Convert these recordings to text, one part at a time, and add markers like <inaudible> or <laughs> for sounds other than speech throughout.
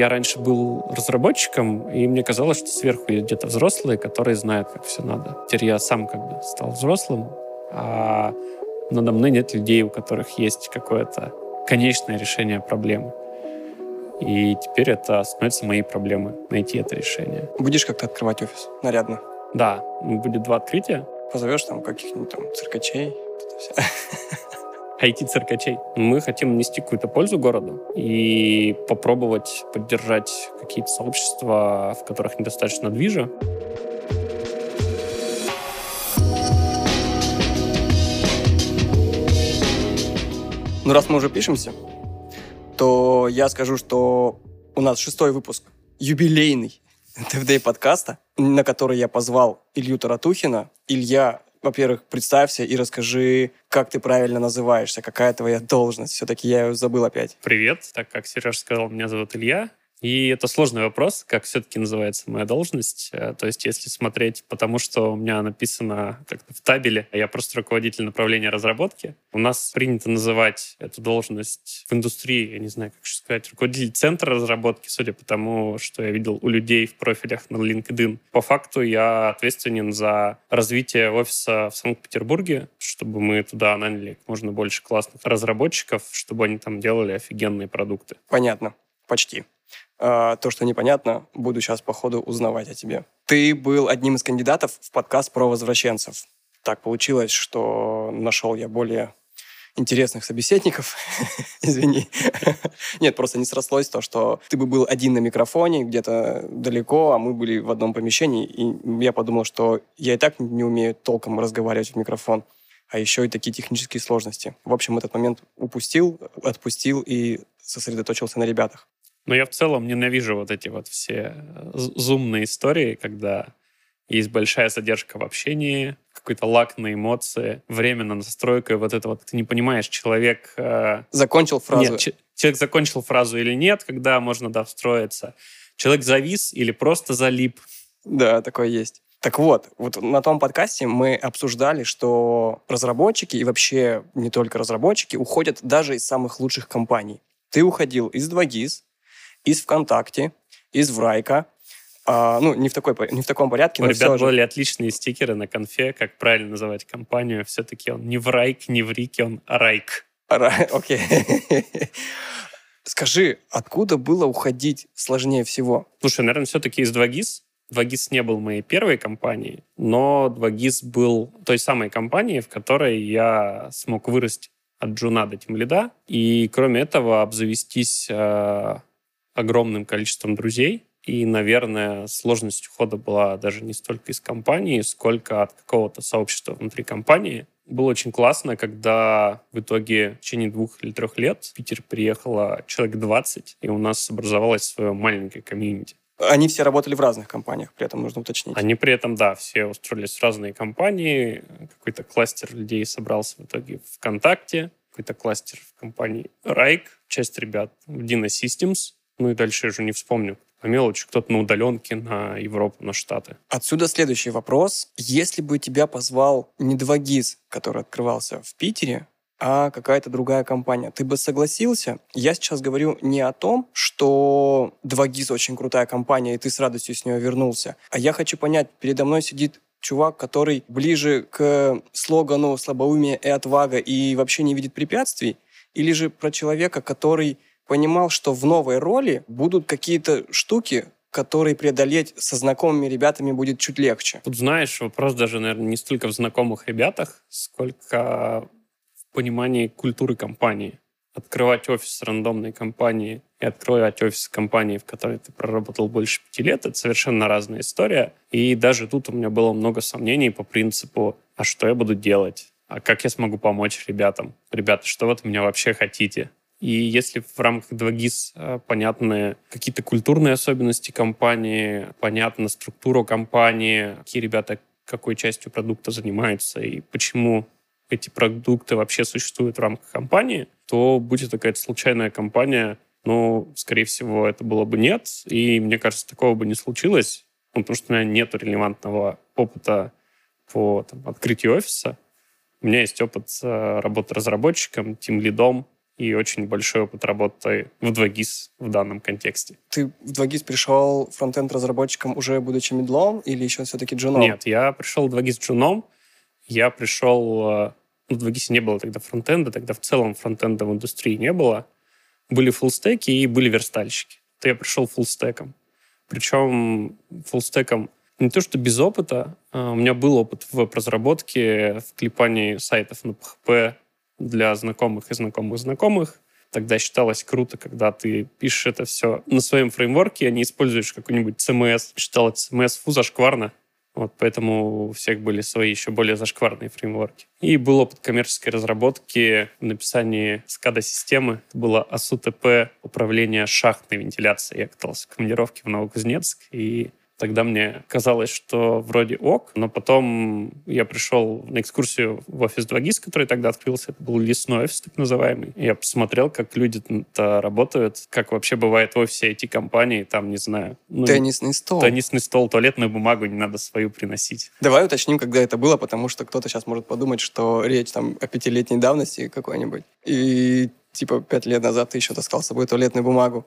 Я раньше был разработчиком, и мне казалось, что сверху где-то взрослые, которые знают, как все надо. Теперь я сам как бы стал взрослым, а надо мной нет людей, у которых есть какое-то конечное решение проблемы. И теперь это становится моей проблемой — найти это решение. Будешь как-то открывать офис? Нарядно? Да, будет два открытия. Позовешь там каких-нибудь там циркачей? <laughs> IT-циркачей. Мы хотим нести какую-то пользу городу и попробовать поддержать какие-то сообщества, в которых недостаточно движа. Ну, раз мы уже пишемся, то я скажу, что у нас шестой выпуск, юбилейный <laughs> ТВД подкаста, на который я позвал Илью Таратухина. Илья во-первых, представься и расскажи, как ты правильно называешься, какая твоя должность. Все-таки я ее забыл опять. Привет, так как Сереж сказал, меня зовут Илья. И это сложный вопрос, как все-таки называется моя должность. Э, то есть, если смотреть, потому что у меня написано как-то в табеле, я просто руководитель направления разработки. У нас принято называть эту должность в индустрии, я не знаю, как сказать, руководитель центра разработки, судя по тому, что я видел у людей в профилях на LinkedIn. По факту я ответственен за развитие офиса в Санкт-Петербурге, чтобы мы туда наняли как можно больше классных разработчиков, чтобы они там делали офигенные продукты. Понятно. Почти. А, то, что непонятно, буду сейчас по ходу узнавать о тебе. Ты был одним из кандидатов в подкаст про возвращенцев. Так получилось, что нашел я более интересных собеседников. <laughs> Извини. Нет, просто не срослось то, что ты бы был один на микрофоне где-то далеко, а мы были в одном помещении, и я подумал, что я и так не умею толком разговаривать в микрофон, а еще и такие технические сложности. В общем, этот момент упустил, отпустил и сосредоточился на ребятах. Но я в целом ненавижу вот эти вот все э, зумные истории, когда есть большая задержка в общении, какой-то лак на эмоции, время на настройку, и вот это вот ты не понимаешь, человек... Э... Закончил фразу. Нет, человек закончил фразу или нет, когда можно, да, встроиться. Человек завис или просто залип. Да, такое есть. Так вот, вот на том подкасте мы обсуждали, что разработчики и вообще не только разработчики уходят даже из самых лучших компаний. Ты уходил из 2GIS, из ВКонтакте, из Врайка. А, ну, не в, такой, не в таком порядке, У но ребят были отличные стикеры на конфе, как правильно называть компанию. Все-таки он не Врайк, не Врики, он Райк. Окей. Скажи, откуда было уходить сложнее всего? Слушай, наверное, все-таки из 2GIS. 2GIS не был моей первой компанией, но 2GIS был той самой компанией, в которой я смог вырасти от джуна до тимлида. И кроме этого обзавестись э, огромным количеством друзей. И, наверное, сложность ухода была даже не столько из компании, сколько от какого-то сообщества внутри компании. Было очень классно, когда в итоге в течение двух или трех лет в Питер приехало человек 20, и у нас образовалось свое маленькое комьюнити. Они все работали в разных компаниях, при этом нужно уточнить. Они при этом, да, все устроились в разные компании. Какой-то кластер людей собрался в итоге ВКонтакте, какой-то кластер в компании Райк, часть ребят в Dino Systems, ну и дальше я уже не вспомню. По мелочи кто-то на удаленке, на Европу, на Штаты. Отсюда следующий вопрос. Если бы тебя позвал не 2GIS, который открывался в Питере, а какая-то другая компания. Ты бы согласился? Я сейчас говорю не о том, что 2GIS очень крутая компания, и ты с радостью с нее вернулся. А я хочу понять, передо мной сидит чувак, который ближе к слогану «слабоумие и отвага» и вообще не видит препятствий, или же про человека, который понимал, что в новой роли будут какие-то штуки, которые преодолеть со знакомыми ребятами будет чуть легче. Тут знаешь, вопрос даже, наверное, не столько в знакомых ребятах, сколько в понимании культуры компании. Открывать офис рандомной компании и открывать офис компании, в которой ты проработал больше пяти лет, это совершенно разная история. И даже тут у меня было много сомнений по принципу, а что я буду делать? А как я смогу помочь ребятам? Ребята, что вы от меня вообще хотите? И если в рамках 2GIS э, понятны какие-то культурные особенности компании, понятна структура компании, какие ребята какой частью продукта занимаются и почему эти продукты вообще существуют в рамках компании, то будет это какая-то случайная компания, но, скорее всего, это было бы нет. И мне кажется, такого бы не случилось, ну, потому что у меня нет релевантного опыта по там, открытию офиса. У меня есть опыт э, работы разработчиком, тим лидом, и очень большой опыт работы в 2GIS в данном контексте. Ты в 2GIS пришел фронтенд-разработчиком уже будучи медлом или еще все-таки джуном? Нет, я пришел в 2GIS джуном. Я пришел... Э, ну, в 2GIS не было тогда фронтенда, тогда в целом фронтенда в индустрии не было. Были фуллстеки и были верстальщики. То я пришел фуллстеком. Причем фуллстеком не то, что без опыта. А у меня был опыт в веб-разработке, в клепании сайтов на PHP, для знакомых и знакомых знакомых. Тогда считалось круто, когда ты пишешь это все на своем фреймворке, а не используешь какой-нибудь CMS. Считалось CMS фу зашкварно. Вот, поэтому у всех были свои еще более зашкварные фреймворки. И был опыт коммерческой разработки в написании SCADA-системы. Это было АСУТП, управление шахтной вентиляцией. Я катался в командировке в Новокузнецк, и Тогда мне казалось, что вроде ок, но потом я пришел на экскурсию в офис 2GIS, который тогда открылся. Это был лесной офис, так называемый. Я посмотрел, как люди работают, как вообще бывает в офисе IT-компании, там, не знаю. Ну, теннисный стол. Теннисный стол, туалетную бумагу не надо свою приносить. Давай уточним, когда это было, потому что кто-то сейчас может подумать, что речь там о пятилетней давности какой-нибудь. И типа пять лет назад ты еще таскал с собой туалетную бумагу.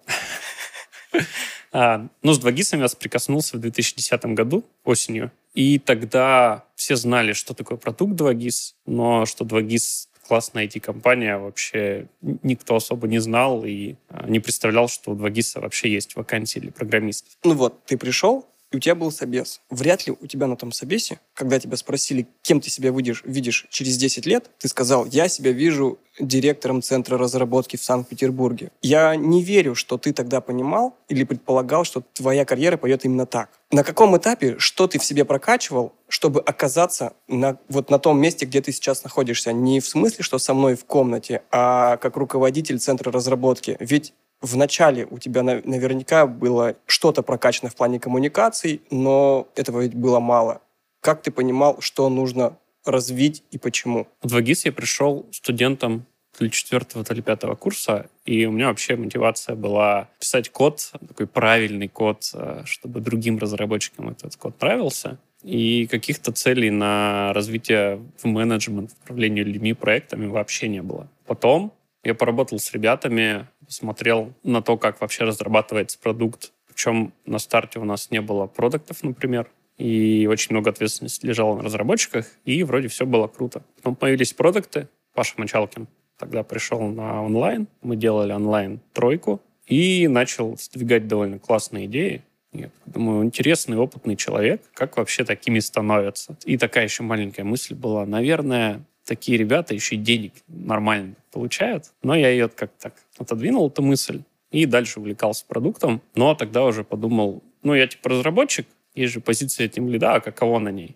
<laughs> А, ну, с 2GIS я соприкоснулся в 2010 году осенью. И тогда все знали, что такое продукт 2GIS, но что 2GIS классная IT-компания, вообще никто особо не знал и а, не представлял, что у 2GIS вообще есть вакансии для программистов. Ну вот, ты пришел, и у тебя был собес. Вряд ли у тебя на том собесе, когда тебя спросили, кем ты себя видишь, видишь через 10 лет, ты сказал, я себя вижу директором Центра разработки в Санкт-Петербурге. Я не верю, что ты тогда понимал или предполагал, что твоя карьера пойдет именно так. На каком этапе, что ты в себе прокачивал, чтобы оказаться на, вот на том месте, где ты сейчас находишься? Не в смысле, что со мной в комнате, а как руководитель Центра разработки. Ведь в начале у тебя наверняка было что-то прокачано в плане коммуникаций, но этого ведь было мало. Как ты понимал, что нужно развить и почему? В 2GIS я пришел студентом то ли четвертого, то ли пятого курса, и у меня вообще мотивация была писать код, такой правильный код, э, чтобы другим разработчикам этот код нравился. И каких-то целей на развитие в менеджмент, в управлении людьми, проектами вообще не было. Потом я поработал с ребятами, смотрел на то, как вообще разрабатывается продукт. Причем на старте у нас не было продуктов, например, и очень много ответственности лежало на разработчиках, и вроде все было круто. Потом появились продукты. Паша Мочалкин тогда пришел на онлайн. Мы делали онлайн тройку и начал сдвигать довольно классные идеи. Я думаю, интересный, опытный человек, как вообще такими становятся. И такая еще маленькая мысль была, наверное, такие ребята еще и денег нормально получают. Но я ее как-то так отодвинул, эту мысль, и дальше увлекался продуктом. Но тогда уже подумал, ну, я типа разработчик, есть же позиция тем лида, а каково на ней?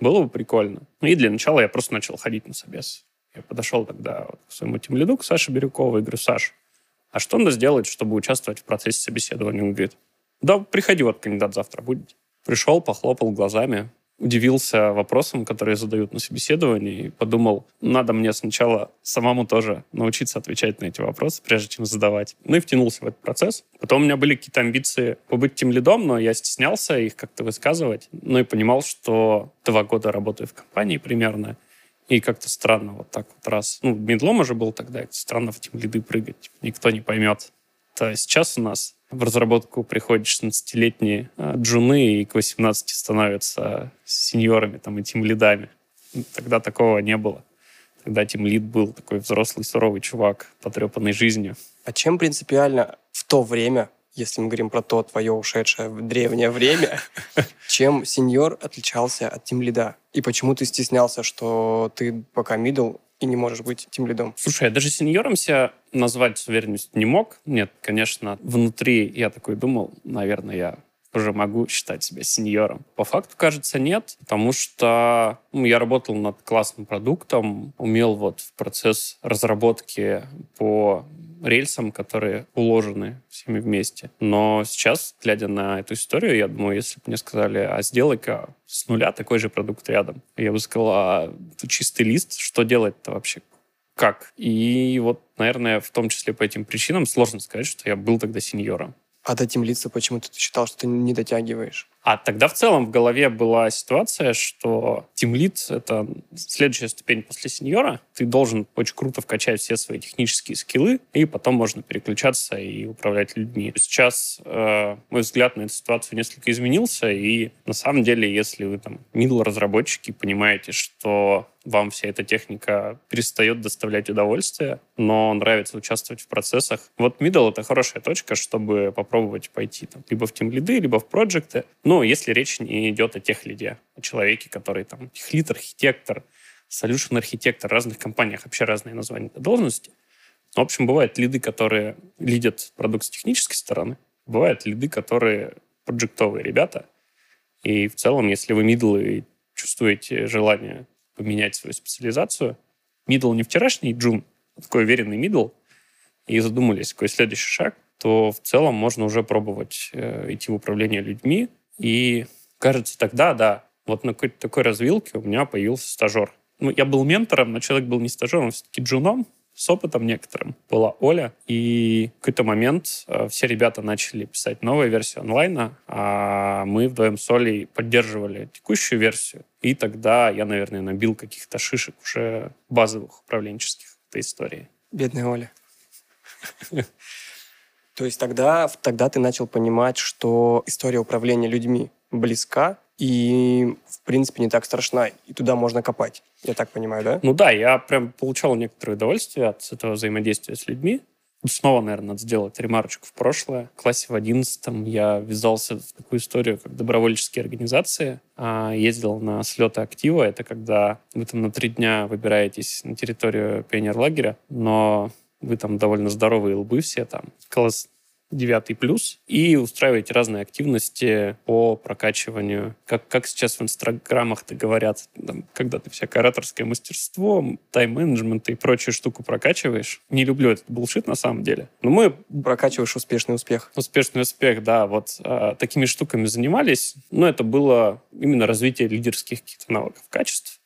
Было бы прикольно. Ну, и для начала я просто начал ходить на собес. Я подошел тогда вот к своему тем лиду, к Саше Бирюкову, и говорю, Саш, а что надо сделать, чтобы участвовать в процессе собеседования? Он говорит, да, приходи, вот кандидат завтра будет. Пришел, похлопал глазами, удивился вопросам, которые задают на собеседовании, и подумал, надо мне сначала самому тоже научиться отвечать на эти вопросы, прежде чем задавать. Ну и втянулся в этот процесс. Потом у меня были какие-то амбиции побыть тем лидом, но я стеснялся их как-то высказывать. Ну и понимал, что два года работаю в компании примерно, и как-то странно вот так вот раз. Ну, медлом уже был тогда, странно в тем лиды прыгать, никто не поймет. То сейчас у нас в разработку приходят 16-летние а, джуны и к 18 становятся сеньорами там, и тем лидами. Тогда такого не было. Тогда тем лид был такой взрослый, суровый чувак, потрепанный жизнью. А чем принципиально в то время, если мы говорим про то твое ушедшее в древнее время, <laughs> чем сеньор отличался от тем лида? И почему ты стеснялся, что ты пока мидл, и не можешь быть тем лидом. Слушай, я даже сеньором себя назвать с уверенностью не мог. Нет, конечно, внутри я такой думал, наверное, я уже могу считать себя сеньором. По факту, кажется, нет, потому что ну, я работал над классным продуктом, умел вот в процесс разработки по рельсам, которые уложены всеми вместе. Но сейчас, глядя на эту историю, я думаю, если бы мне сказали, а сделай-ка с нуля такой же продукт рядом, я бы сказал, а чистый лист, что делать-то вообще? Как? И вот, наверное, в том числе по этим причинам сложно сказать, что я был тогда сеньором. А до тем лица почему-то ты считал, что ты не дотягиваешь? А тогда в целом в голове была ситуация, что тимлит — это следующая ступень после сеньора. Ты должен очень круто вкачать все свои технические скиллы, и потом можно переключаться и управлять людьми. Сейчас э, мой взгляд на эту ситуацию несколько изменился, и на самом деле, если вы там middle разработчики понимаете, что вам вся эта техника перестает доставлять удовольствие, но нравится участвовать в процессах. Вот middle — это хорошая точка, чтобы попробовать пойти там, либо в тим-лиды, либо в проекты. Если речь не идет о тех лиде, о человеке, который там техлит, архитектор, solution архитектор, в разных компаниях вообще разные названия должности. В общем, бывают лиды, которые лидят продукт с технической стороны, бывают лиды, которые проектовые ребята. И в целом, если вы middle и чувствуете желание поменять свою специализацию. Middle не вчерашний джун, а такой уверенный middle, и задумались, какой следующий шаг, то в целом можно уже пробовать э, идти в управление людьми. И кажется, тогда, да, вот на какой-то такой развилке у меня появился стажер. Ну, я был ментором, но человек был не стажером, а все-таки джуном, с опытом некоторым была Оля. И в какой-то момент э, все ребята начали писать новую версию онлайна, а мы вдвоем с Олей поддерживали текущую версию. И тогда я, наверное, набил каких-то шишек уже базовых управленческих этой истории. Бедная Оля. <laughs> То есть тогда, тогда ты начал понимать, что история управления людьми близка, и, в принципе, не так страшна, и туда можно копать. Я так понимаю, да? Ну да, я прям получал некоторое удовольствие от этого взаимодействия с людьми. Снова, наверное, надо сделать ремарочку в прошлое. В классе в одиннадцатом я ввязался в такую историю, как добровольческие организации. А, ездил на слеты актива. Это когда вы там на три дня выбираетесь на территорию пионерлагеря, но вы там довольно здоровые лбы все там. Класс 9 плюс, и устраиваете разные активности по прокачиванию. Как, как сейчас в инстаграмах-то говорят, там, когда ты всякое ораторское мастерство, тайм-менеджмент и прочую штуку прокачиваешь. Не люблю этот булшит на самом деле. Но мы... Прокачиваешь успешный успех. Успешный успех, да. Вот а, такими штуками занимались. Но это было именно развитие лидерских каких-то навыков, качеств.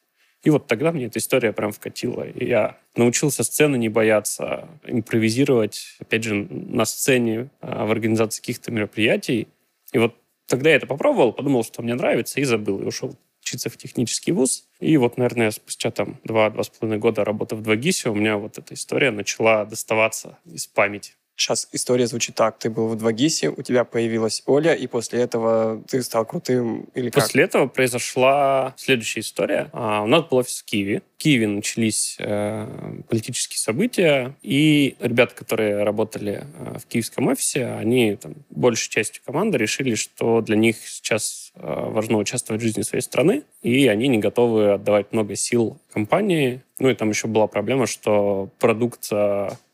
И вот тогда мне эта история прям вкатила. И я научился сцены не бояться, импровизировать, опять же, на сцене, а, в организации каких-то мероприятий. И вот тогда я это попробовал, подумал, что мне нравится, и забыл, и ушел учиться в технический вуз. И вот, наверное, спустя там два-два с половиной года работы в 2GIS у меня вот эта история начала доставаться из памяти. Сейчас история звучит так. Ты был в 2GIS, у тебя появилась Оля, и после этого ты стал крутым или как? После этого произошла следующая история. А, у нас был офис в Киеве. В Киеве начались э, политические события, и ребята, которые работали э, в киевском офисе, они там, большей частью команды решили, что для них сейчас э, важно участвовать в жизни своей страны, и они не готовы отдавать много сил компании. Ну и там еще была проблема, что продукт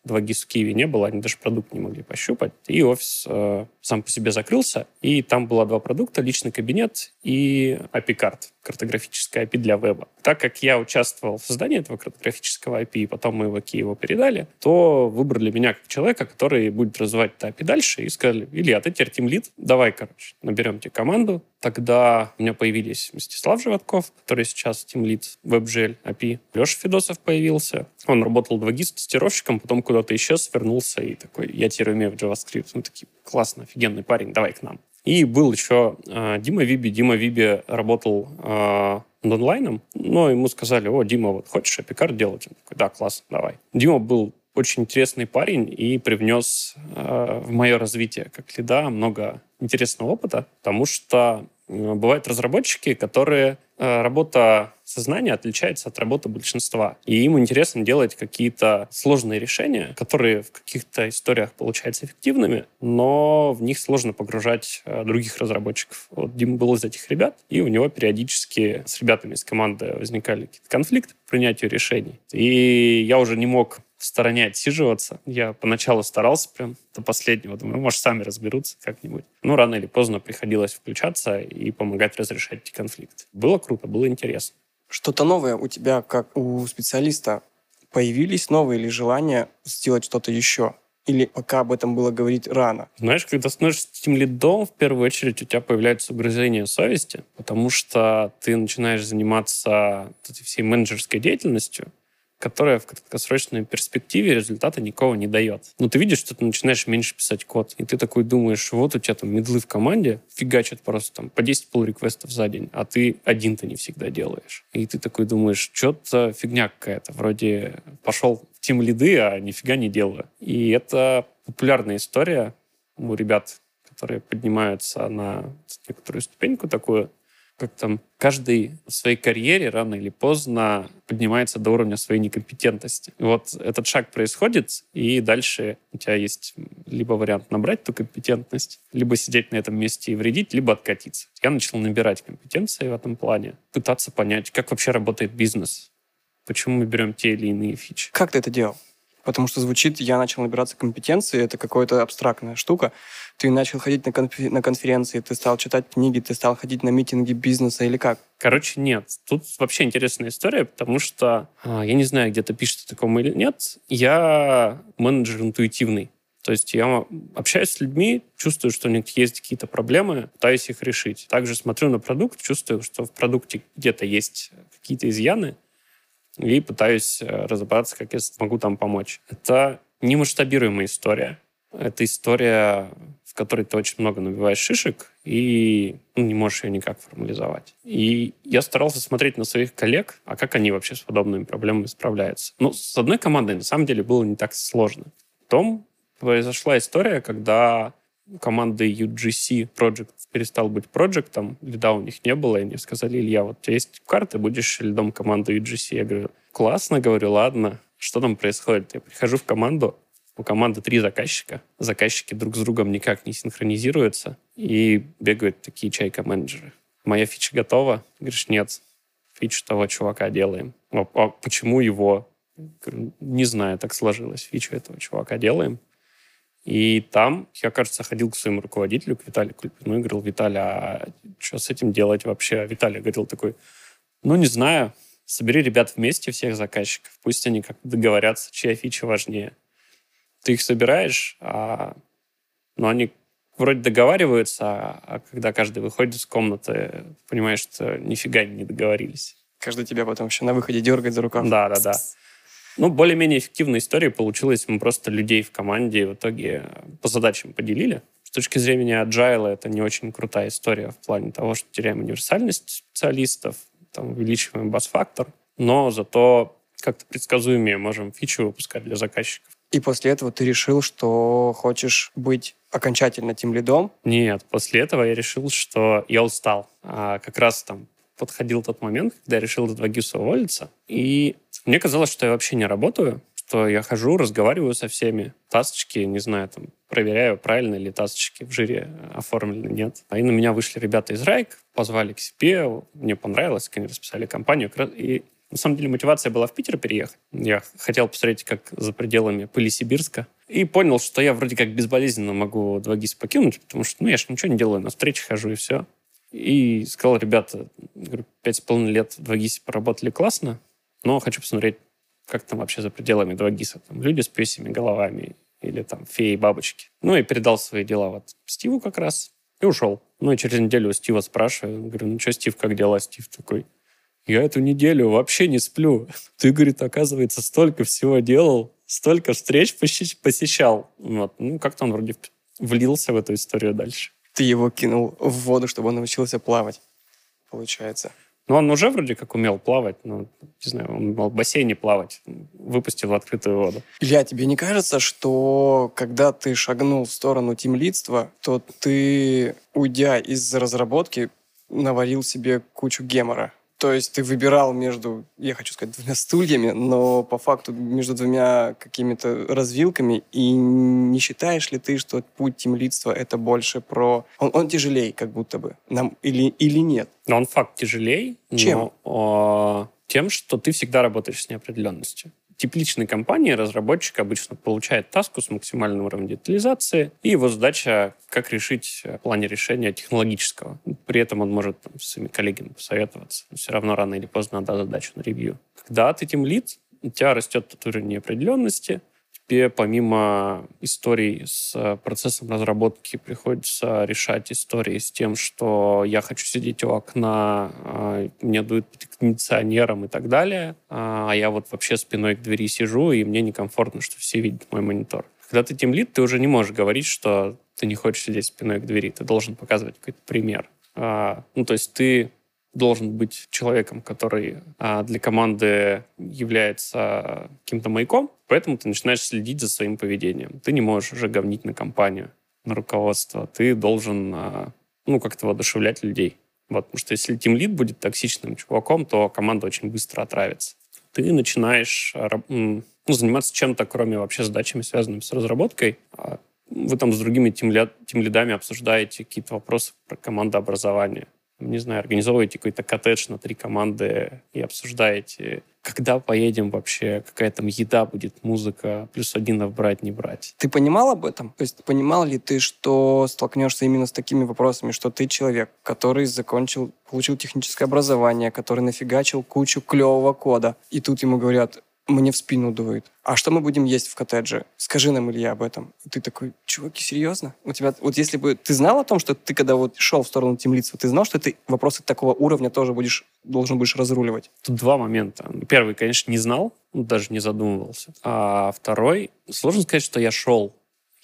2GIS в Киеве не было, они даже продукт не могли пощупать. И офис э, сам по себе закрылся, и там было два продукта, личный кабинет и API-карт, картографическая API для веба. Так как я участвовал в создании этого картографического API, и потом мы его Киеву передали, то выбрали меня как человека, который будет развивать это API дальше, и сказали, Илья, ты теперь тимлид, давай, короче, наберем тебе команду. Тогда у меня появились Мстислав Животков, который сейчас тимлид WebGL API, Леша Федосов появился, он работал 2GIS тестировщиком, потом куда-то исчез, вернулся и такой, я теперь умею JavaScript. Ну, такие, классно, офигенный парень, давай к нам. И был еще э, Дима Виби. Дима Виби работал э, над онлайном, но ему сказали, о, Дима, вот хочешь API делать? Он такой, да, класс, давай. Дима был очень интересный парень и привнес э, в мое развитие как лида много интересного опыта, потому что бывают разработчики, которые э, работа сознания отличается от работы большинства. И им интересно делать какие-то сложные решения, которые в каких-то историях получаются эффективными, но в них сложно погружать э, других разработчиков. Вот Дима был из этих ребят, и у него периодически с ребятами из команды возникали какие-то конфликты по принятию решений. И я уже не мог в стороне отсиживаться. Я поначалу старался прям до последнего. Думаю, может, сами разберутся как-нибудь. Но рано или поздно приходилось включаться и помогать разрешать эти конфликты. Было круто, было интересно. Что-то новое у тебя, как у специалиста, появились новые или желания сделать что-то еще? Или пока об этом было говорить рано? Знаешь, когда становишься тем лидом, в первую очередь у тебя появляется угрызение совести, потому что ты начинаешь заниматься этой всей менеджерской деятельностью, которая в краткосрочной перспективе результата никого не дает. Но ты видишь, что ты начинаешь меньше писать код, и ты такой думаешь, вот у тебя там медлы в команде фигачат просто там по 10 pull реквестов за день, а ты один-то не всегда делаешь. И ты такой думаешь, что-то фигня какая-то, вроде пошел в тим лиды, а нифига не делаю. И это популярная история у ребят, которые поднимаются на некоторую ступеньку такую, как там каждый в своей карьере рано или поздно поднимается до уровня своей некомпетентности. Вот этот шаг происходит, и дальше у тебя есть либо вариант набрать ту компетентность, либо сидеть на этом месте и вредить, либо откатиться. Я начал набирать компетенции в этом плане, пытаться понять, как вообще работает бизнес, почему мы берем те или иные фичи. Как ты это делал? Потому что звучит, я начал набираться компетенции, это какая-то абстрактная штука. Ты начал ходить на, конфер- на конференции, ты стал читать книги, ты стал ходить на митинги бизнеса или как? Короче, нет. Тут вообще интересная история, потому что, а, я не знаю, где-то пишет о таком или нет, я менеджер интуитивный. То есть я общаюсь с людьми, чувствую, что у них есть какие-то проблемы, пытаюсь их решить. Также смотрю на продукт, чувствую, что в продукте где-то есть какие-то изъяны, и пытаюсь э, разобраться, как я смогу там помочь. Это не масштабируемая история. Это история, в которой ты очень много набиваешь шишек и ну, не можешь ее никак формализовать. И я старался смотреть на своих коллег, а как они вообще с подобными проблемами справляются. Ну, с одной командой на самом деле было не так сложно. Потом произошла история, когда команды UGC Project перестал быть проектом, лида у них не было, и мне сказали, Илья, вот у тебя есть карты, будешь лидом команды UGC. Я говорю, классно, говорю, ладно. Что там происходит? Я прихожу в команду, у команды три заказчика. Заказчики друг с другом никак не синхронизируются и бегают такие чайка-менеджеры. Моя фича готова? Говоришь, нет. Фичу того чувака делаем. А, а почему его? Не знаю, так сложилось. Фичу этого чувака делаем. И там я, кажется, ходил к своему руководителю, к Виталию Клюпину, и говорил, Виталий, а что с этим делать вообще? А Виталий говорил такой, ну, не знаю, собери ребят вместе, всех заказчиков, пусть они как договорятся, чья фича важнее. Ты их собираешь, а, ну, они вроде договариваются, а, а когда каждый выходит из комнаты, понимаешь, что нифига не договорились. Каждый тебя потом еще на выходе дергает за рукав. Да, да, да. Ну, более-менее эффективная история получилась. Мы просто людей в команде в итоге по задачам поделили. С точки зрения agile это не очень крутая история в плане того, что теряем универсальность специалистов, там, увеличиваем бас-фактор, но зато как-то предсказуемее можем фичу выпускать для заказчиков. И после этого ты решил, что хочешь быть окончательно тем лидом? Нет, после этого я решил, что я устал. А как раз там подходил тот момент, когда я решил от Вагиса уволиться. И мне казалось, что я вообще не работаю, что я хожу, разговариваю со всеми. Тасочки, не знаю, там, проверяю, правильно ли тасочки в жире оформлены, нет. И на меня вышли ребята из Райк, позвали к себе, мне понравилось, они расписали компанию. И на самом деле мотивация была в Питер переехать. Я хотел посмотреть, как за пределами пыли Сибирска. И понял, что я вроде как безболезненно могу 2GIS покинуть, потому что ну, я же ничего не делаю, на встречи хожу и все. И сказал, ребята, пять с половиной лет в 2GIS поработали классно, но хочу посмотреть, как там вообще за пределами 2GIS. Там люди с песями головами или там феи, бабочки. Ну и передал свои дела вот Стиву как раз и ушел. Ну и через неделю у Стива спрашиваю, говорю, ну что, Стив, как дела? Стив такой, я эту неделю вообще не сплю. <laughs> Ты, говорит, оказывается, столько всего делал, столько встреч посещал. Вот. Ну, как-то он вроде влился в эту историю дальше. Ты его кинул в воду, чтобы он научился плавать, получается. Ну, он уже вроде как умел плавать, но, не знаю, он умел в бассейне плавать, выпустил в открытую воду. Илья, тебе не кажется, что когда ты шагнул в сторону тимлидства, то ты, уйдя из разработки, наварил себе кучу гемора? То есть ты выбирал между, я хочу сказать, двумя стульями, но по факту между двумя какими-то развилками. И не считаешь ли ты, что путь темлидства — это больше про... Он, он тяжелее как будто бы. Нам или, или нет? Но он факт тяжелее. Чем? Но, о, тем, что ты всегда работаешь с неопределенностью тепличной компании разработчик обычно получает таску с максимальным уровнем детализации, и его задача как решить в плане решения технологического. При этом он может там, с своими коллегами посоветоваться. Но все равно рано или поздно надо задачу на ревью. Когда ты тем лид, у тебя растет уровень неопределенности, тебе помимо историй с э, процессом разработки приходится решать истории с тем, что я хочу сидеть у окна, а, мне дует кондиционером и так далее, а, а я вот вообще спиной к двери сижу, и мне некомфортно, что все видят мой монитор. Когда ты тимлит, ты уже не можешь говорить, что ты не хочешь сидеть спиной к двери. Ты должен показывать какой-то пример. А, ну, то есть ты должен быть человеком, который а, для команды является каким-то маяком, поэтому ты начинаешь следить за своим поведением. Ты не можешь уже говнить на компанию, на руководство. Ты должен а, ну, как-то воодушевлять людей. Вот, потому что если тимлид будет токсичным чуваком, то команда очень быстро отравится. Ты начинаешь ну, заниматься чем-то, кроме вообще задачами, связанными с разработкой. Вы там с другими тимлидами обсуждаете какие-то вопросы про командообразование не знаю, организовываете какой-то коттедж на три команды и обсуждаете, когда поедем вообще, какая там еда будет, музыка, плюс один брать, не брать. Ты понимал об этом? То есть понимал ли ты, что столкнешься именно с такими вопросами, что ты человек, который закончил, получил техническое образование, который нафигачил кучу клевого кода, и тут ему говорят, мне в спину дует. А что мы будем есть в коттедже? Скажи нам, Илья, об этом. И ты такой, чуваки, серьезно? У тебя, вот если бы ты знал о том, что ты когда вот шел в сторону темлицы, ты знал, что ты вопросы такого уровня тоже будешь, должен будешь разруливать? Тут два момента. Первый, конечно, не знал, даже не задумывался. А второй, сложно сказать, что я шел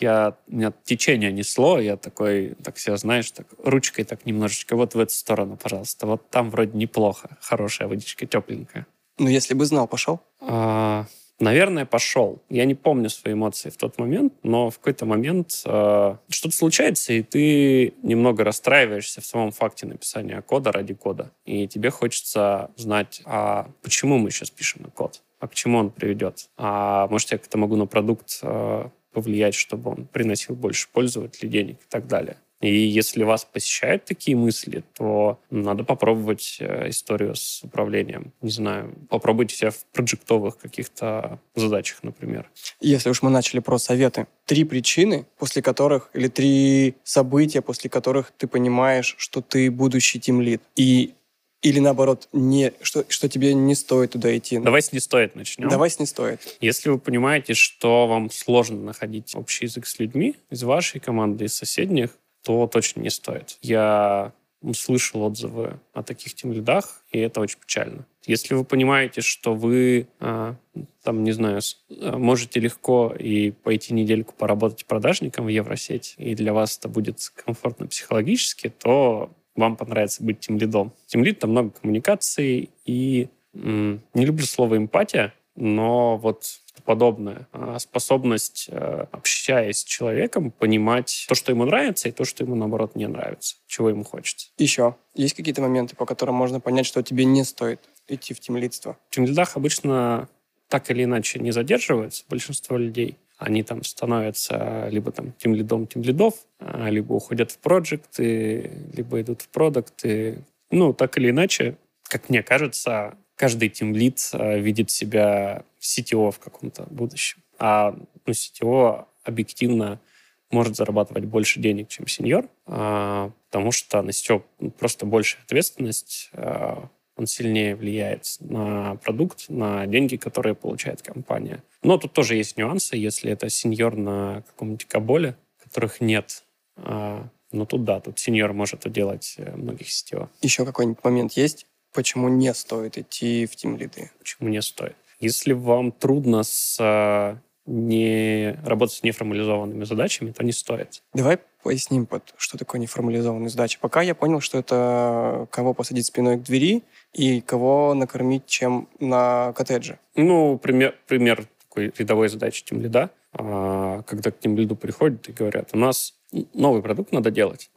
я, меня течение несло, я такой, так себя, знаешь, так ручкой так немножечко вот в эту сторону, пожалуйста. Вот там вроде неплохо, хорошая водичка, тепленькая. Ну, если бы знал, пошел? А, наверное, пошел. Я не помню свои эмоции в тот момент, но в какой-то момент э, что-то случается, и ты немного расстраиваешься в самом факте написания кода ради кода. И тебе хочется знать, а почему мы сейчас пишем на код, а к чему он приведет. А может, я как-то могу на продукт э, повлиять, чтобы он приносил больше пользователей денег и так далее. И если вас посещают такие мысли, то надо попробовать э, историю с управлением. Не знаю, попробуйте себя в проектовых каких-то задачах, например. Если уж мы начали про советы, три причины, после которых, или три события, после которых ты понимаешь, что ты будущий тимлид. И или наоборот, не, что, что тебе не стоит туда идти? Давайте не стоит начнем. Давайте не стоит. Если вы понимаете, что вам сложно находить общий язык с людьми из вашей команды, из соседних, то точно не стоит. Я слышал отзывы о таких тимлидах, и это очень печально. Если вы понимаете, что вы, а, там, не знаю, а, можете легко и пойти недельку поработать продажником в Евросеть, и для вас это будет комфортно психологически, то вам понравится быть тимлидом. Тимлид — там много коммуникаций, и не люблю слово «эмпатия», но вот подобное. А способность, э, общаясь с человеком, понимать то, что ему нравится, и то, что ему, наоборот, не нравится, чего ему хочется. Еще. Есть какие-то моменты, по которым можно понять, что тебе не стоит идти в тимлидство? В тимлидах обычно так или иначе не задерживаются большинство людей. Они там становятся либо там тем лидом тем лидов, а, либо уходят в проекты, либо идут в продукты. Ну, так или иначе, как мне кажется, каждый тимлид э, видит себя в CTO в каком-то будущем. А ну, CTO объективно может зарабатывать больше денег, чем сеньор, а, потому что на CTO просто больше ответственность, а, он сильнее влияет на продукт, на деньги, которые получает компания. Но тут тоже есть нюансы, если это сеньор на каком-нибудь каболе, которых нет. А, но тут да, тут сеньор может уделать э, многих CTO. Еще какой-нибудь момент есть, почему не стоит идти в тим лиды? Почему не стоит? Если вам трудно с э, не работать с неформализованными задачами, то не стоит. Давай поясним, под, что такое неформализованные задачи. Пока я понял, что это кого посадить спиной к двери и кого накормить чем на коттедже. Ну, пример, пример такой рядовой задачи тем лида, а, когда к тем лиду приходят и говорят, у нас новый продукт надо делать.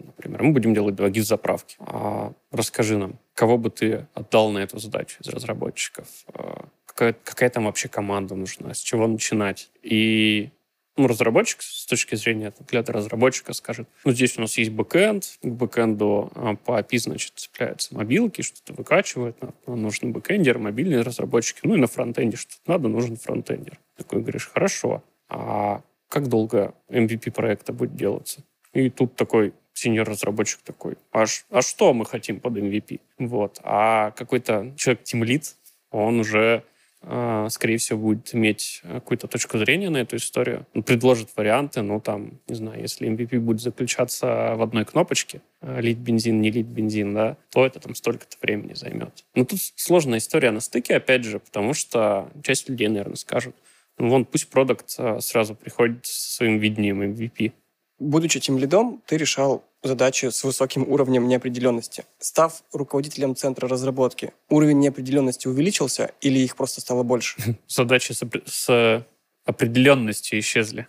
А, например, мы будем делать два гид-заправки. А расскажи нам, кого бы ты отдал на эту задачу из разработчиков? А, какая, какая там вообще команда нужна? С чего начинать? И ну, разработчик с точки зрения взгляда разработчика скажет, ну, здесь у нас есть бэкэнд, к бэкэнду а, по API, значит, цепляются мобилки, что-то выкачивают, нужен бэкэндер, мобильные разработчики, ну, и на фронтенде что-то надо, нужен фронтендер. Такой говоришь, хорошо, а как долго MVP проекта будет делаться? И тут такой сеньор-разработчик такой, а, а что мы хотим под MVP? Вот. А какой-то человек тимлит, он уже а, скорее всего, будет иметь какую-то точку зрения на эту историю, он предложит варианты, ну, там, не знаю, если MVP будет заключаться в одной кнопочке, а, лить бензин, не лить бензин, да, то это там столько-то времени займет. Но тут сложная история на стыке, опять же, потому что часть людей, наверное, скажут, ну, вон, пусть продукт а, сразу приходит со своим видением MVP. Будучи тем лидом, ты решал задачи с высоким уровнем неопределенности. Став руководителем центра разработки, уровень неопределенности увеличился или их просто стало больше? <laughs> Задачи с, с определенностью исчезли.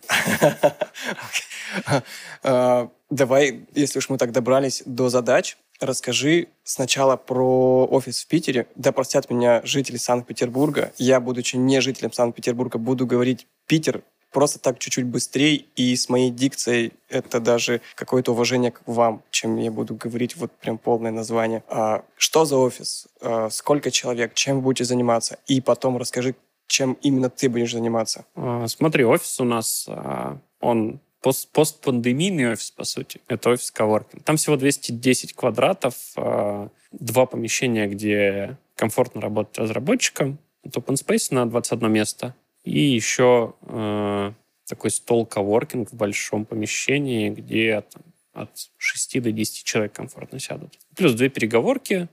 А, <laughs> давай, если уж мы так добрались до задач, расскажи сначала про офис в Питере. Да простят меня жители Санкт-Петербурга. Я, будучи не жителем Санкт-Петербурга, буду говорить Питер просто так чуть-чуть быстрее, и с моей дикцией это даже какое-то уважение к вам, чем я буду говорить вот прям полное название. А, что за офис? А, сколько человек? Чем будете заниматься? И потом расскажи, чем именно ты будешь заниматься. А, смотри, офис у нас, а, он пост постпандемийный офис, по сути. Это офис коворкинг. Там всего 210 квадратов, а, два помещения, где комфортно работать разработчикам. Это open space на 21 место. И еще э, такой стол коворкинг в большом помещении, где там, от 6 до 10 человек комфортно сядут. Плюс две переговорки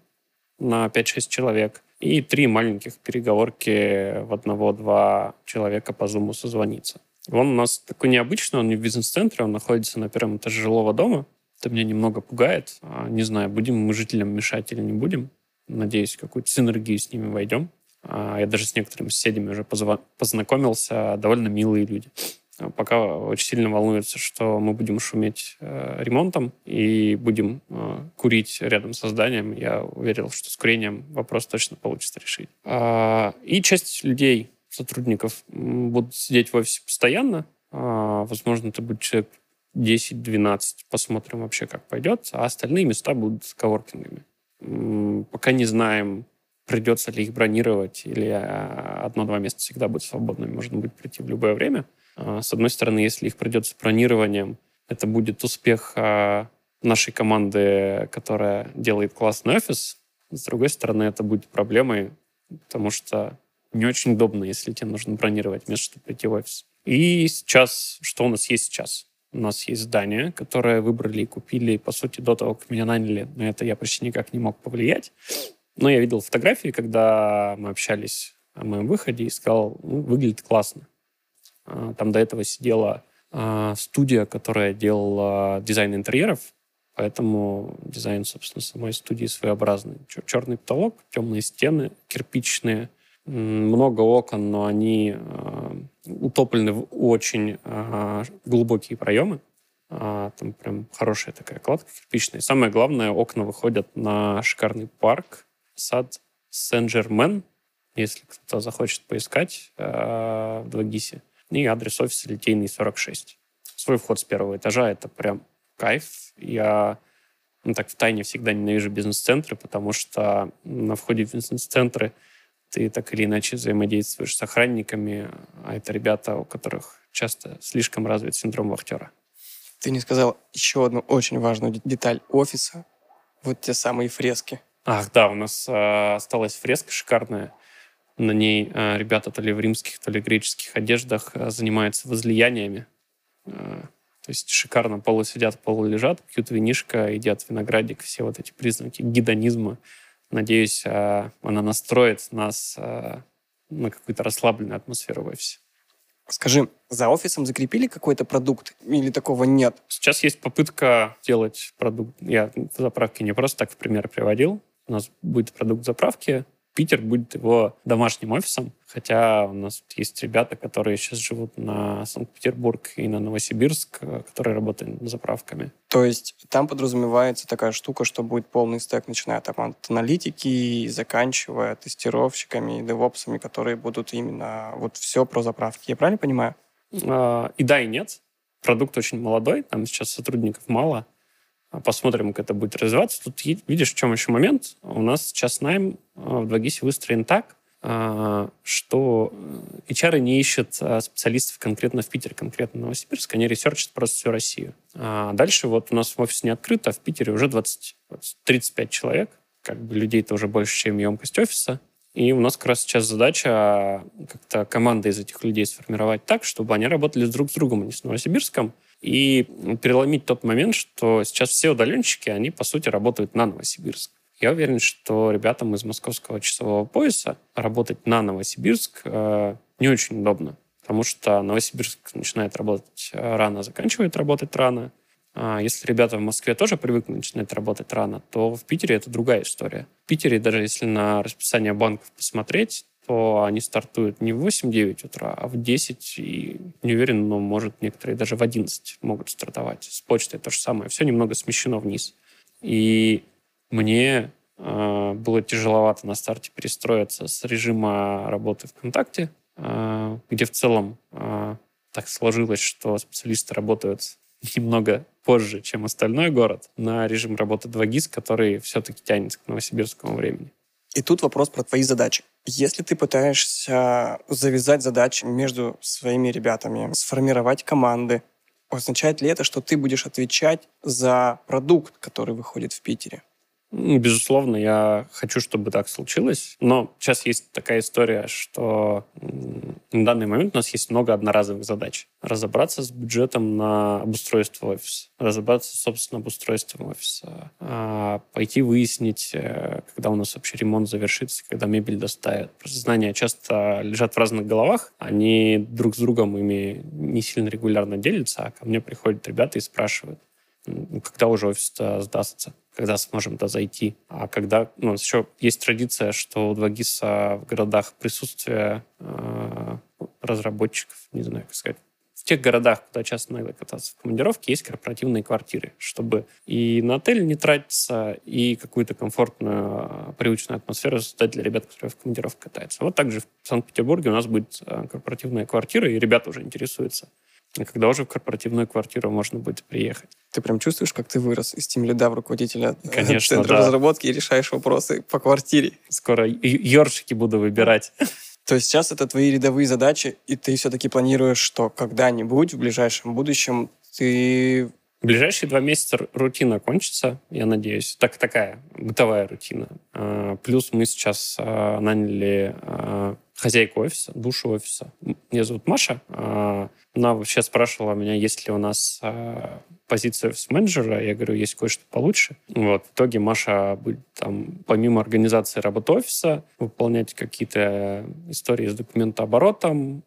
на 5-6 человек и три маленьких переговорки в одного-два человека по зуму созвониться. Он у нас такой необычный, он не в бизнес-центре, он находится на первом этаже жилого дома. Это меня немного пугает. А, не знаю, будем мы жителям мешать или не будем. Надеюсь, какую-то синергию с ними войдем. А, я даже с некоторыми соседями уже познакомился, довольно милые люди. Пока очень сильно волнуются, что мы будем шуметь э, ремонтом и будем э, курить рядом со зданием. Я уверен, что с курением вопрос точно получится решить. А, и часть людей, сотрудников, будут сидеть в офисе постоянно. А, возможно, это будет человек 10-12. Посмотрим вообще, как пойдет. А остальные места будут с коворкингами. Пока не знаем, придется ли их бронировать, или а, одно-два места всегда будет свободными, можно будет прийти в любое время. А, с одной стороны, если их придется бронированием, это будет успех а, нашей команды, которая делает классный офис. С другой стороны, это будет проблемой, потому что не очень удобно, если тебе нужно бронировать место, чтобы прийти в офис. И сейчас, что у нас есть сейчас? У нас есть здание, которое выбрали и купили, по сути, до того, как меня наняли. На это я почти никак не мог повлиять. Но я видел фотографии, когда мы общались о моем выходе, и сказал, ну, выглядит классно. А, там до этого сидела а, студия, которая делала дизайн интерьеров, поэтому дизайн, собственно, самой студии своеобразный. Черный потолок, темные стены, кирпичные, много окон, но они а, утоплены в очень глубокие проемы. Там прям хорошая такая кладка кирпичная. Самое главное, окна выходят на шикарный парк, сад Сен-Жермен, если кто-то захочет поискать э, в Двагисе. И адрес офиса Литейный 46. Свой вход с первого этажа — это прям кайф. Я ну, так в тайне всегда ненавижу бизнес-центры, потому что на входе в бизнес-центры ты так или иначе взаимодействуешь с охранниками, а это ребята, у которых часто слишком развит синдром вахтера. Ты не сказал еще одну очень важную деталь офиса. Вот те самые фрески. Ах, да, у нас э, осталась фреска шикарная. На ней э, ребята то ли в римских, то ли греческих одеждах э, занимаются возлияниями. Э, то есть шикарно полу сидят, полу лежат, пьют винишко, едят виноградик, все вот эти признаки гедонизма. Надеюсь, э, она настроит нас э, на какую-то расслабленную атмосферу в офисе. Скажи, за офисом закрепили какой-то продукт или такого нет? Сейчас есть попытка делать продукт. Я в заправке не просто так в пример приводил. У нас будет продукт заправки, Питер будет его домашним офисом, хотя у нас есть ребята, которые сейчас живут на Санкт-Петербург и на Новосибирск, которые работают заправками. То есть там подразумевается такая штука, что будет полный стек, начиная там от аналитики и заканчивая тестировщиками и девопсами, которые будут именно вот все про заправки. Я правильно понимаю? А, и да, и нет. Продукт очень молодой, там сейчас сотрудников мало. Посмотрим, как это будет развиваться. Тут видишь, в чем еще момент. У нас сейчас найм а, в 2GIS выстроен так, а, что HR не ищет а, специалистов конкретно в Питере, конкретно в Новосибирск, они ресерчат просто всю Россию. А дальше вот у нас в офисе не открыто, а в Питере уже 20, 35 человек. Как бы людей-то уже больше, чем емкость офиса. И у нас как раз сейчас задача как-то команды из этих людей сформировать так, чтобы они работали друг с другом, а не с Новосибирском, и переломить тот момент, что сейчас все удаленщики, они, по сути, работают на Новосибирск. Я уверен, что ребятам из московского часового пояса работать на Новосибирск э, не очень удобно, потому что Новосибирск начинает работать э, рано, заканчивает работать рано. А если ребята в Москве тоже привыкли начинать работать рано, то в Питере это другая история. В Питере, даже если на расписание банков посмотреть, то они стартуют не в 8-9 утра, а в 10, и не уверен, но, может, некоторые даже в 11 могут стартовать. С почтой то же самое. Все немного смещено вниз. И мне э, было тяжеловато на старте перестроиться с режима работы ВКонтакте, э, где в целом э, так сложилось, что специалисты работают <laughs> немного позже, чем остальной город, на режим работы 2GIS, который все-таки тянется к новосибирскому времени. И тут вопрос про твои задачи. Если ты пытаешься завязать задачи между своими ребятами, сформировать команды, означает ли это, что ты будешь отвечать за продукт, который выходит в Питере? Безусловно, я хочу, чтобы так случилось. Но сейчас есть такая история, что на данный момент у нас есть много одноразовых задач. Разобраться с бюджетом на обустройство офиса, разобраться с собственным обустройством офиса, а, пойти выяснить, э, когда у нас вообще ремонт завершится, когда мебель доставят. Просто знания часто лежат в разных головах, они друг с другом ими не сильно регулярно делятся, а ко мне приходят ребята и спрашивают, когда уже офис сдастся когда сможем туда зайти. А когда... Ну, еще есть традиция, что у 2GIS в городах присутствие э, разработчиков, не знаю, как сказать, в тех городах, куда часто надо кататься в командировке, есть корпоративные квартиры, чтобы и на отель не тратиться, и какую-то комфортную, привычную атмосферу создать для ребят, которые в командировке катаются. Вот также в Санкт-Петербурге у нас будет э, корпоративная квартира, и ребята уже интересуются и когда уже в корпоративную квартиру можно будет приехать. Ты прям чувствуешь, как ты вырос из тем лида в руководителя э, Конечно, центра да. разработки и решаешь вопросы по квартире. Скоро ёршики буду выбирать. То есть сейчас это твои рядовые задачи, и ты все-таки планируешь, что когда-нибудь в ближайшем будущем ты в ближайшие два месяца рутина кончится, я надеюсь. Так, такая бытовая рутина. А, плюс мы сейчас а, наняли а, хозяйку офиса, душу офиса. Меня зовут Маша. Она вообще спрашивала меня, есть ли у нас позицию офис-менеджера. Я говорю, есть кое-что получше. Вот. В итоге Маша будет там, помимо организации работы офиса, выполнять какие-то истории с документооборотом,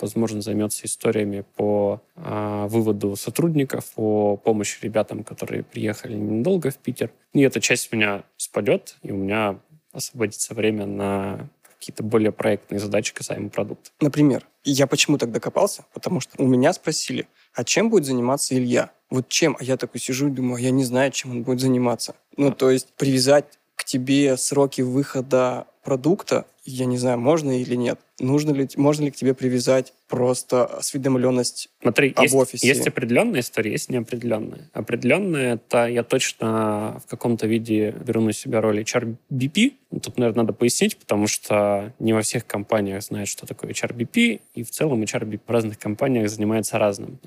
возможно, займется историями по выводу сотрудников, по помощи ребятам, которые приехали недолго в Питер. И эта часть у меня спадет, и у меня освободится время на какие-то более проектные задачи касаемо продукта. Например, я почему так докопался? Потому что у меня спросили, а чем будет заниматься Илья? Вот чем? А я такой сижу и думаю, «А я не знаю, чем он будет заниматься. Ну, то есть привязать к тебе сроки выхода продукта, я не знаю, можно или нет. Нужно ли, можно ли к тебе привязать просто осведомленность Смотри, об есть, офисе? Есть определенная история, есть неопределенная. Определенная — это я точно в каком-то виде беру на себя роль HRBP. Тут, наверное, надо пояснить, потому что не во всех компаниях знают, что такое HRBP, и в целом HRBP в разных компаниях занимается разным.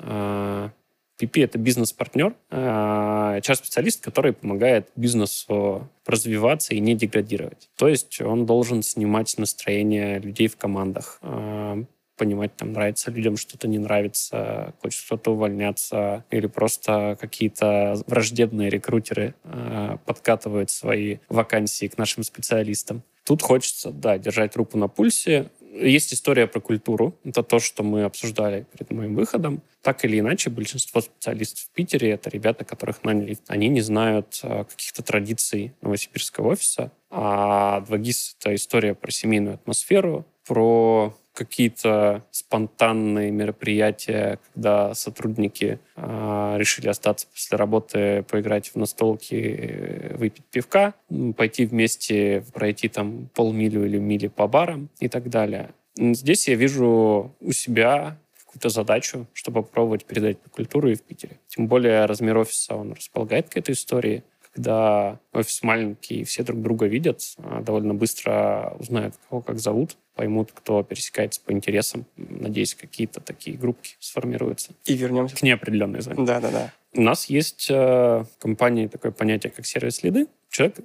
А, PP — это бизнес-партнер, HR-специалист, а, который помогает бизнесу развиваться и не деградировать. То есть он должен снимать настроение людей в командах, а, понимать, там, нравится людям что-то, не нравится, хочет кто-то увольняться, или просто какие-то враждебные рекрутеры э, подкатывают свои вакансии к нашим специалистам. Тут хочется, да, держать руку на пульсе, есть история про культуру. Это то, что мы обсуждали перед моим выходом. Так или иначе, большинство специалистов в Питере — это ребята, которых наняли. Они не знают а, каких-то традиций новосибирского офиса. А 2GIS — это история про семейную атмосферу, про какие-то спонтанные мероприятия, когда сотрудники э, решили остаться после работы, поиграть в настолки, э, выпить пивка, пойти вместе пройти там полмилю или мили по барам и так далее. Здесь я вижу у себя какую-то задачу, чтобы попробовать передать культуру и в Питере. Тем более размер офиса, он располагает к этой истории когда офис маленький, все друг друга видят, а, довольно быстро узнают, кого как зовут, поймут, кто пересекается по интересам. Надеюсь, какие-то такие группки сформируются. И вернемся к неопределенной зоне. Да, да, да. У нас есть э, в компании такое понятие, как сервис-лиды. Человек,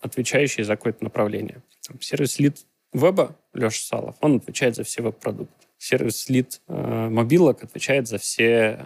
отвечающий за какое-то направление. Сервис-лид веба Леша Салов, он отвечает за все веб-продукты. Сервис-лид э, мобилок отвечает за все э,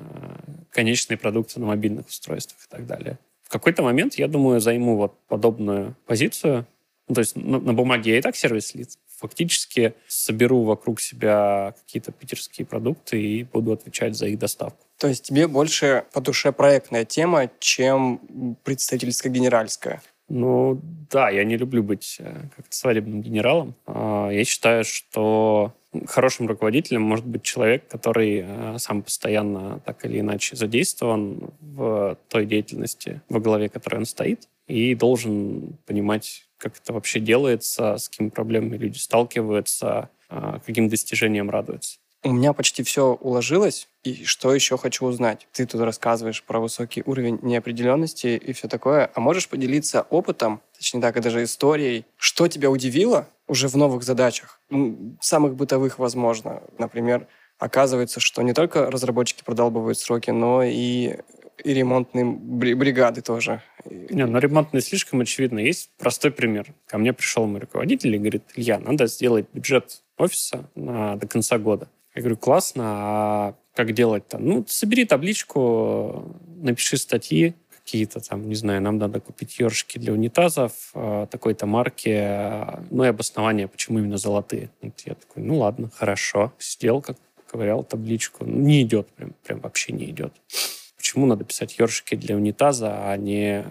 конечные продукты на мобильных устройствах и так далее. В какой-то момент, я думаю, займу вот подобную позицию. Ну, то есть на, на бумаге я и так сервис-лид. Фактически соберу вокруг себя какие-то питерские продукты и буду отвечать за их доставку. То есть тебе больше по душе проектная тема, чем представительско-генеральская? Ну, да, я не люблю быть э, как-то свадебным генералом. А, я считаю, что хорошим руководителем может быть человек, который э, сам постоянно так или иначе задействован в той деятельности, во главе которой он стоит, и должен понимать, как это вообще делается, с какими проблемами люди сталкиваются, а, каким достижениям радуются. У меня почти все уложилось. И что еще хочу узнать? Ты тут рассказываешь про высокий уровень неопределенности и все такое. А можешь поделиться опытом, точнее так, и даже историей, что тебя удивило уже в новых задачах, самых бытовых, возможно. Например, оказывается, что не только разработчики продолбывают сроки, но и и ремонтные бригады тоже. Не, ну ремонтные слишком очевидно. Есть простой пример. Ко мне пришел мой руководитель и говорит, Илья, надо сделать бюджет офиса на, до конца года. Я говорю, классно, а как делать-то? Ну, собери табличку, напиши статьи какие-то там, не знаю, нам надо купить ершики для унитазов э, такой-то марки, ну и обоснование, почему именно золотые. Вот я такой, ну ладно, хорошо. Сидел, как ковырял табличку. Не идет, прям, прям вообще не идет почему надо писать ёршики для унитаза, а не э,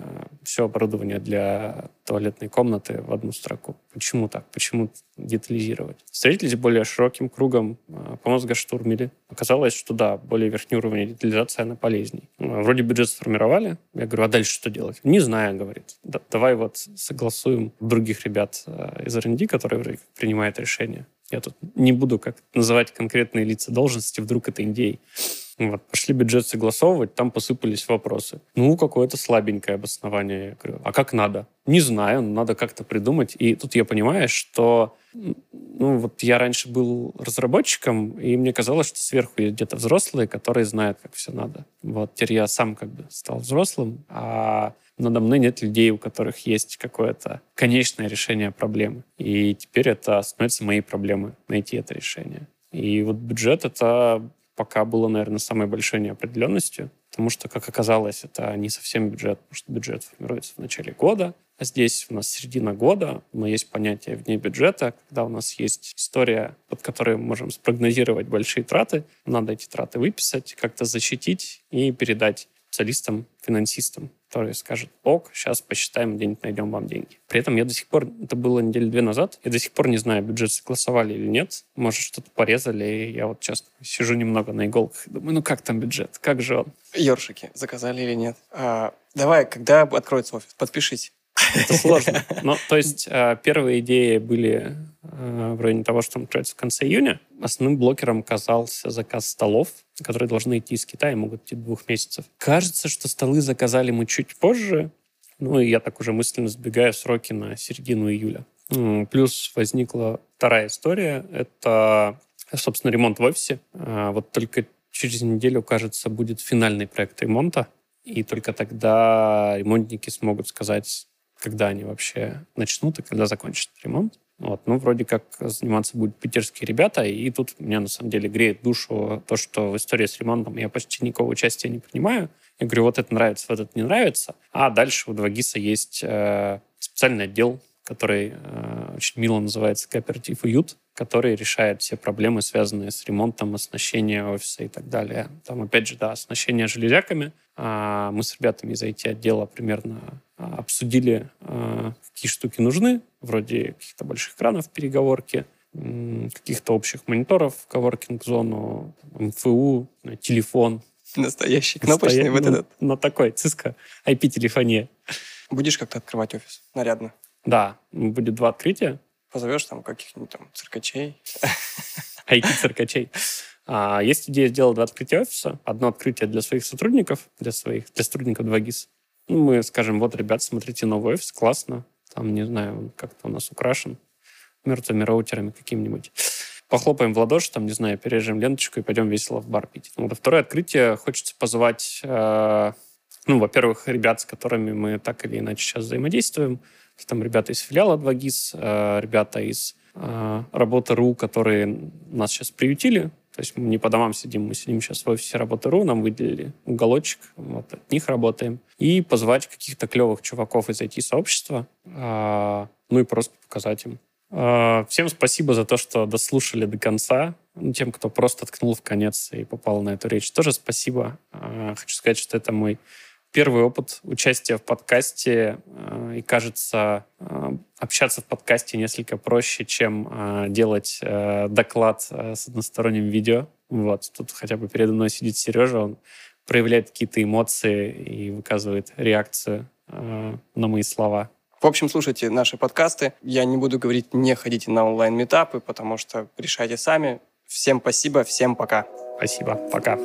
все оборудование для туалетной комнаты в одну строку? Почему так? Почему детализировать? Встретились более широким кругом, э, по мозгоштурмили. Оказалось, что да, более верхний уровень детализации, она полезней. Э, вроде бюджет сформировали. Я говорю, а дальше что делать? Не знаю, говорит. Да, давай вот согласуем других ребят из R&D, которые принимают решения. Я тут не буду как называть конкретные лица должности, вдруг это индей. Вот, пошли бюджет согласовывать, там посыпались вопросы. Ну, какое-то слабенькое обоснование. Я говорю, а как надо? Не знаю, надо как-то придумать. И тут я понимаю, что ну, вот я раньше был разработчиком, и мне казалось, что сверху есть где-то взрослые, которые знают, как все надо. Вот теперь я сам как бы стал взрослым, а надо мной нет людей, у которых есть какое-то конечное решение проблемы. И теперь это становится моей проблемой найти это решение. И вот бюджет — это пока было, наверное, самой большой неопределенностью, потому что, как оказалось, это не совсем бюджет, потому что бюджет формируется в начале года, а здесь у нас середина года, но есть понятие вне бюджета, когда у нас есть история, под которой мы можем спрогнозировать большие траты, надо эти траты выписать, как-то защитить и передать специалистам, финансистам, которые скажут, ок, сейчас посчитаем, где-нибудь найдем вам деньги. При этом я до сих пор, это было недели две назад, я до сих пор не знаю, бюджет согласовали или нет. Может, что-то порезали, и я вот сейчас сижу немного на иголках и думаю, ну как там бюджет, как же он? Ёршики заказали или нет? А, давай, когда откроется офис, подпишись. Это сложно. Но, то есть, э, первые идеи были в районе того, что откроется в конце июня. Основным блокером оказался заказ столов, которые должны идти из Китая, могут идти двух месяцев. Кажется, что столы заказали мы чуть позже, ну и я так уже мысленно сбегаю сроки на середину июля. Плюс возникла вторая история. Это, собственно, ремонт в офисе. Э, вот только через неделю, кажется, будет финальный проект ремонта. И только тогда ремонтники смогут сказать, когда они вообще начнут и когда закончат ремонт. Вот. Ну, вроде как заниматься будут питерские ребята, и тут меня на самом деле греет душу то, что в истории с ремонтом я почти никакого участия не принимаю. Я говорю, вот это нравится, вот это не нравится. А дальше у 2GIS есть э, специальный отдел, который э, очень мило называется кооператив «Уют», который решает все проблемы, связанные с ремонтом, оснащением офиса и так далее. Там, опять же, да, оснащение железяками. А мы с ребятами из IT-отдела примерно а, обсудили, а, какие штуки нужны, вроде каких-то больших экранов переговорки, каких-то общих мониторов в коворкинг-зону, МФУ, телефон. Настоящий кнопочный вот этот. На такой, Cisco IP-телефония. Будешь как-то открывать офис нарядно? Да, будет два открытия. Позовешь там каких-нибудь там циркачей? <laughs> IT-циркачей. А, есть идея сделать два открытия офиса. Одно открытие для своих сотрудников, для своих, для сотрудников 2GIS. Ну, мы скажем, вот, ребят, смотрите, новый офис, классно. Там, не знаю, он как-то у нас украшен мертвыми роутерами какими-нибудь. Похлопаем в ладоши, там, не знаю, перережем ленточку и пойдем весело в бар пить. Вот, второе открытие хочется позвать э, Ну, во-первых, ребят, с которыми мы так или иначе сейчас взаимодействуем. Там ребята из филиала 2GIS, э, ребята из э, работы.ру, которые нас сейчас приютили. То есть мы не по домам сидим, мы сидим сейчас в офисе работы.ру, нам выделили уголочек, вот от них работаем. И позвать каких-то клевых чуваков из IT-сообщества, э, ну и просто показать им. Всем спасибо за то, что дослушали до конца. Тем, кто просто ткнул в конец и попал на эту речь, тоже спасибо. Хочу сказать, что это мой первый опыт участия в подкасте, э, и кажется, э, общаться в подкасте несколько проще, чем э, делать доклад с односторонним видео. Вот, тут хотя бы передо мной сидит Сережа, он проявляет какие-то эмоции и выказывает реакцию на мои слова. В общем, слушайте наши подкасты. Я не буду говорить, не ходите на онлайн-метапы, потому что решайте сами. Всем спасибо, всем пока. Спасибо, пока.